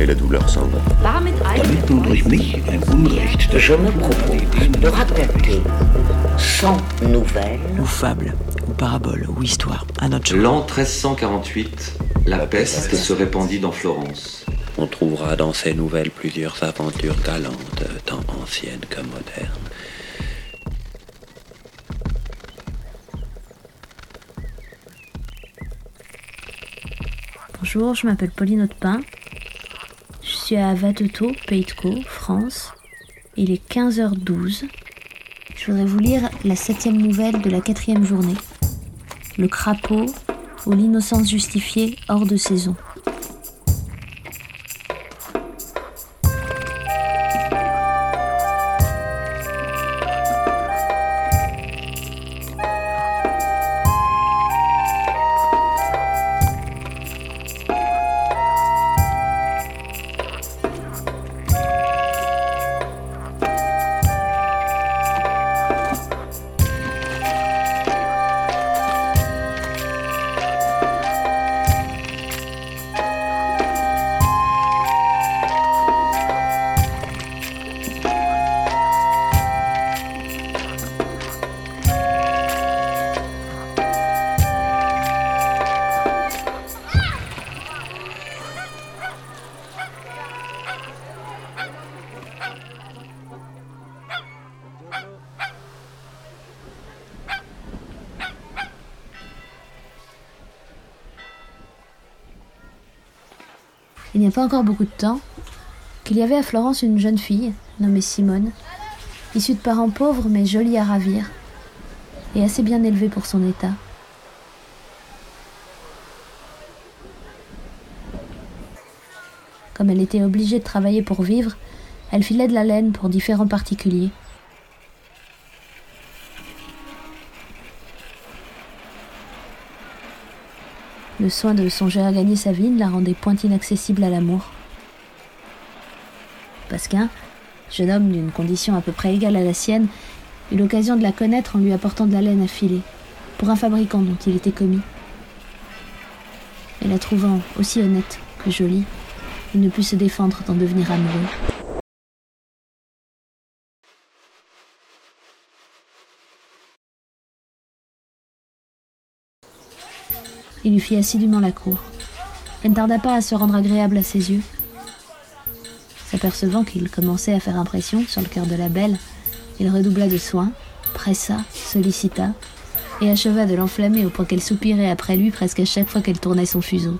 et la douleur s'en va. Damit nun durch mich ein Unrecht. Je me propose de raconter sans nouvelles ou fable, ou parabole, ou histoire, à notre. L'an 1348, la peste se répandit dans Florence. On trouvera dans ces nouvelles plusieurs aventures galantes, tant anciennes que modernes. Bonjour, je m'appelle Pauline Autepin. Suis à Vatetot, Pays de Caux, France. Il est 15h12. Je voudrais vous lire la septième nouvelle de la quatrième journée. Le crapaud ou l'innocence justifiée hors de saison. A pas encore beaucoup de temps qu'il y avait à Florence une jeune fille nommée Simone, issue de parents pauvres mais jolie à ravir et assez bien élevée pour son état. Comme elle était obligée de travailler pour vivre, elle filait de la laine pour différents particuliers. Le soin de songer à gagner sa vie ne la rendait point inaccessible à l'amour. Pasquin, jeune homme d'une condition à peu près égale à la sienne, eut l'occasion de la connaître en lui apportant de la laine à filer, pour un fabricant dont il était commis. Et la trouvant aussi honnête que jolie, il ne put se défendre d'en devenir amoureux. Lui fit assidûment la cour. Elle ne tarda pas à se rendre agréable à ses yeux. S'apercevant qu'il commençait à faire impression sur le cœur de la belle, il redoubla de soins, pressa, sollicita, et acheva de l'enflammer au point qu'elle soupirait après lui presque à chaque fois qu'elle tournait son fuseau.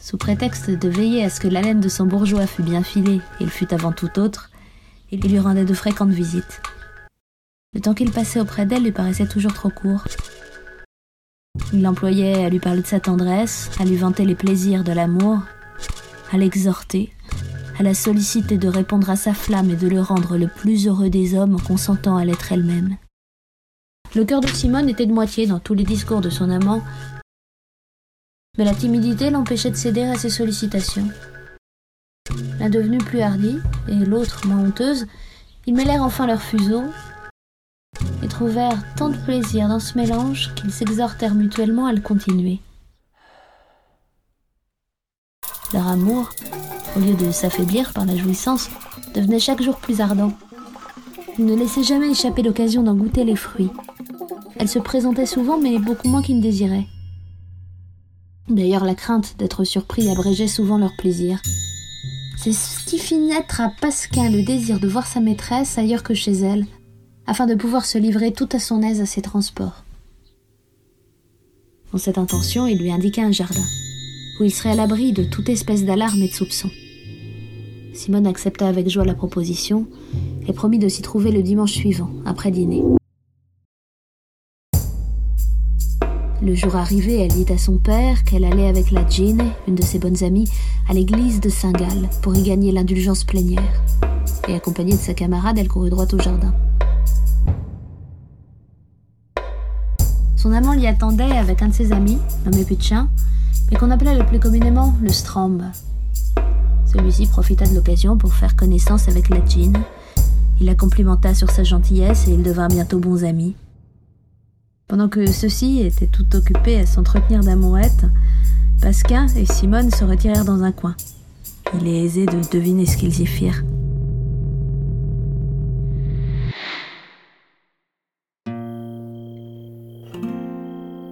Sous prétexte de veiller à ce que la laine de son bourgeois fût bien filée, et il fût avant tout autre, il lui rendait de fréquentes visites. Le temps qu'il passait auprès d'elle lui paraissait toujours trop court. Il l'employait à lui parler de sa tendresse, à lui vanter les plaisirs de l'amour, à l'exhorter, à la solliciter de répondre à sa flamme et de le rendre le plus heureux des hommes en consentant à l'être elle-même. Le cœur de Simone était de moitié dans tous les discours de son amant, mais la timidité l'empêchait de céder à ses sollicitations. L'un devenu plus hardi et l'autre moins honteuse, ils mêlèrent enfin leurs fuseaux trouvèrent tant de plaisir dans ce mélange qu'ils s'exhortèrent mutuellement à le continuer. Leur amour, au lieu de s'affaiblir par la jouissance, devenait chaque jour plus ardent. Ils ne laissaient jamais échapper l'occasion d'en goûter les fruits. Elle se présentait souvent, mais beaucoup moins qu'ils ne désiraient. D'ailleurs, la crainte d'être surpris abrégeait souvent leur plaisir. C'est ce qui fit naître à Pascal le désir de voir sa maîtresse ailleurs que chez elle, afin de pouvoir se livrer tout à son aise à ses transports. Dans cette intention, il lui indiqua un jardin, où il serait à l'abri de toute espèce d'alarme et de soupçon. Simone accepta avec joie la proposition et promit de s'y trouver le dimanche suivant, après dîner. Le jour arrivé, elle dit à son père qu'elle allait avec la Jean, une de ses bonnes amies, à l'église de Saint-Gall pour y gagner l'indulgence plénière. Et accompagnée de sa camarade, elle courut droit au jardin. Son amant l'y attendait avec un de ses amis, nommé Putchin, mais qu'on appelait le plus communément le Strambe. Celui-ci profita de l'occasion pour faire connaissance avec la Jean. Il la complimenta sur sa gentillesse et ils devinrent bientôt bons amis. Pendant que ceux-ci étaient tout occupés à s'entretenir d'amourette, Pasquin et Simone se retirèrent dans un coin. Il est aisé de deviner ce qu'ils y firent.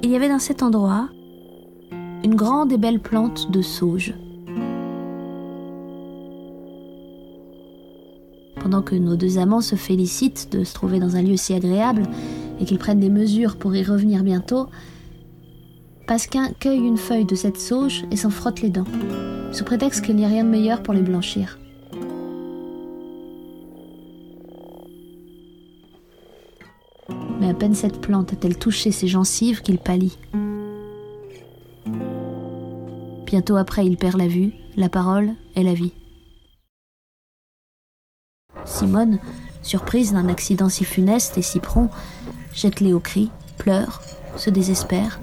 Il y avait dans cet endroit une grande et belle plante de sauge. Pendant que nos deux amants se félicitent de se trouver dans un lieu si agréable et qu'ils prennent des mesures pour y revenir bientôt, Pasquin cueille une feuille de cette sauge et s'en frotte les dents, sous prétexte qu'il n'y a rien de meilleur pour les blanchir. Mais à peine cette plante a-t-elle touché ses gencives qu'il pâlit. Bientôt après, il perd la vue, la parole et la vie. Simone, surprise d'un accident si funeste et si prompt, jette les hauts cris, pleure, se désespère.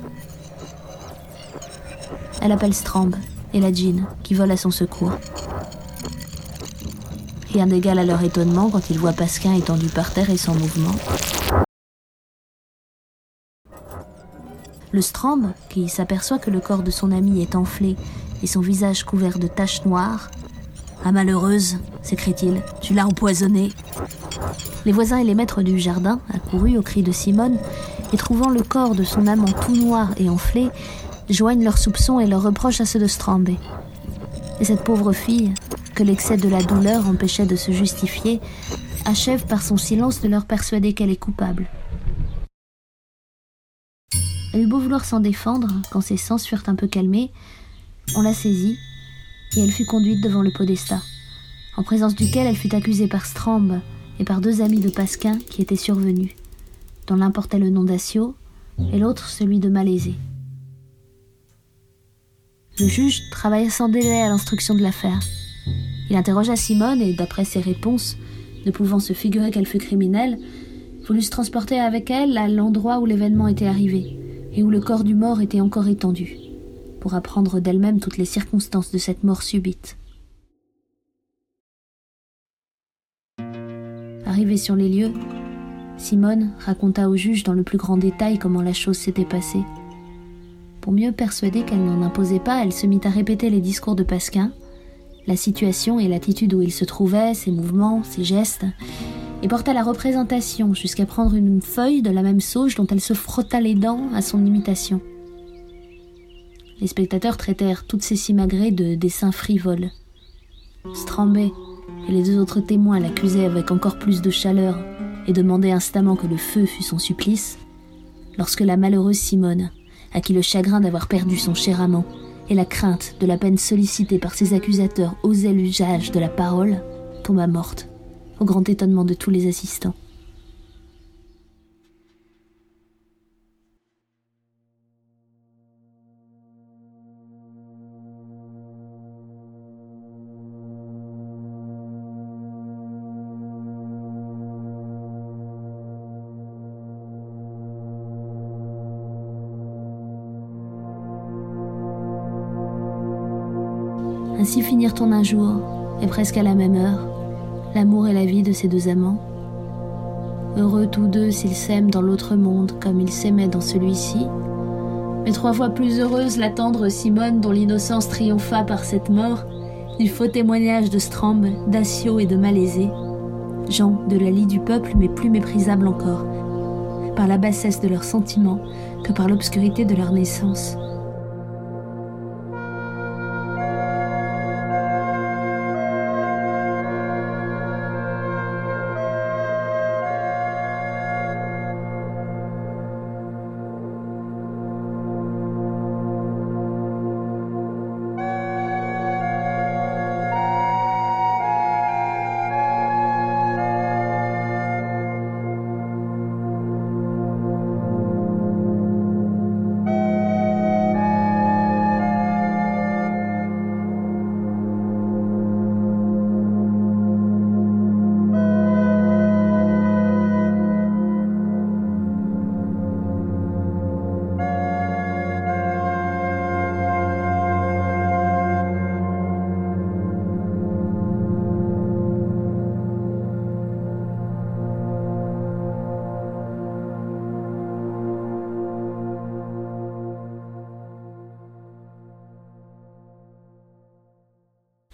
Elle appelle Strambe et la Jean, qui vole à son secours. Rien d'égal à leur étonnement quand ils voient Pasquin étendu par terre et sans mouvement. Le Strambe, qui s'aperçoit que le corps de son ami est enflé et son visage couvert de taches noires, Ah malheureuse, s'écrie-t-il, tu l'as empoisonné. Les voisins et les maîtres du jardin, accourus au cri de Simone, et trouvant le corps de son amant tout noir et enflé, joignent leurs soupçons et leurs reproches à ceux de Strambé. Et cette pauvre fille, que l'excès de la douleur empêchait de se justifier, achève par son silence de leur persuader qu'elle est coupable. Elle eut beau vouloir s'en défendre, quand ses sens furent un peu calmés, on la saisit, et elle fut conduite devant le podestat, en présence duquel elle fut accusée par Strambe et par deux amis de Pasquin qui étaient survenus, dont l'un portait le nom d'Assio et l'autre celui de Malaisé. Le juge travailla sans délai à l'instruction de l'affaire. Il interrogea Simone et, d'après ses réponses, ne pouvant se figurer qu'elle fut criminelle, voulut se transporter avec elle à l'endroit où l'événement était arrivé et où le corps du mort était encore étendu, pour apprendre d'elle-même toutes les circonstances de cette mort subite. Arrivée sur les lieux, Simone raconta au juge dans le plus grand détail comment la chose s'était passée. Pour mieux persuader qu'elle n'en imposait pas, elle se mit à répéter les discours de Pasquin, la situation et l'attitude où il se trouvait, ses mouvements, ses gestes, et porta la représentation jusqu'à prendre une feuille de la même sauge dont elle se frotta les dents à son imitation. Les spectateurs traitèrent toutes ces simagrées de dessins frivoles. Strambé et les deux autres témoins l'accusaient avec encore plus de chaleur et demandaient instamment que le feu fût son supplice, lorsque la malheureuse Simone, à qui le chagrin d'avoir perdu son cher amant et la crainte de la peine sollicitée par ses accusateurs osait l'usage de la parole, tomba morte, au grand étonnement de tous les assistants. Ainsi finirent en un jour, et presque à la même heure, l'amour et la vie de ces deux amants. Heureux tous deux s'ils s'aiment dans l'autre monde comme ils s'aimaient dans celui-ci, mais trois fois plus heureuse la tendre Simone dont l'innocence triompha par cette mort, du faux témoignage de Strambe, d'Assio et de Malaisé, gens de la lie du peuple mais plus méprisables encore, par la bassesse de leurs sentiments que par l'obscurité de leur naissance.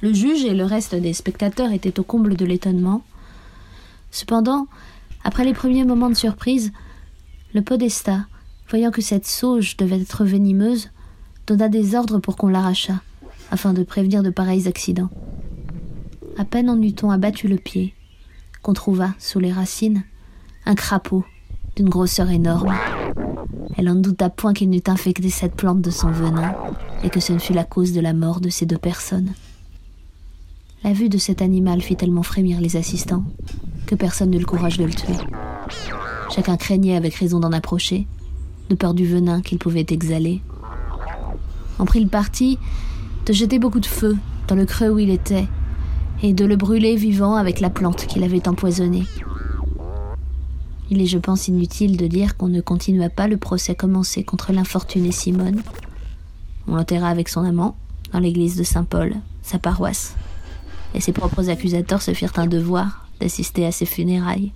Le juge et le reste des spectateurs étaient au comble de l'étonnement. Cependant, après les premiers moments de surprise, le podestat, voyant que cette sauge devait être venimeuse, donna des ordres pour qu'on l'arrachât, afin de prévenir de pareils accidents. À peine en eut-on abattu le pied, qu'on trouva, sous les racines, un crapaud d'une grosseur énorme. Elle en douta point qu'il n'eût infecté cette plante de son venin, et que ce ne fut la cause de la mort de ces deux personnes. La vue de cet animal fit tellement frémir les assistants que personne n'eut le courage de le tuer. Chacun craignait avec raison d'en approcher, de peur du venin qu'il pouvait exhaler. On prit le parti de jeter beaucoup de feu dans le creux où il était et de le brûler vivant avec la plante qu'il avait empoisonnée. Il est, je pense, inutile de dire qu'on ne continua pas le procès commencé contre l'infortunée Simone. On l'enterra avec son amant dans l'église de Saint-Paul, sa paroisse, et ses propres accusateurs se firent un devoir d'assister à ses funérailles.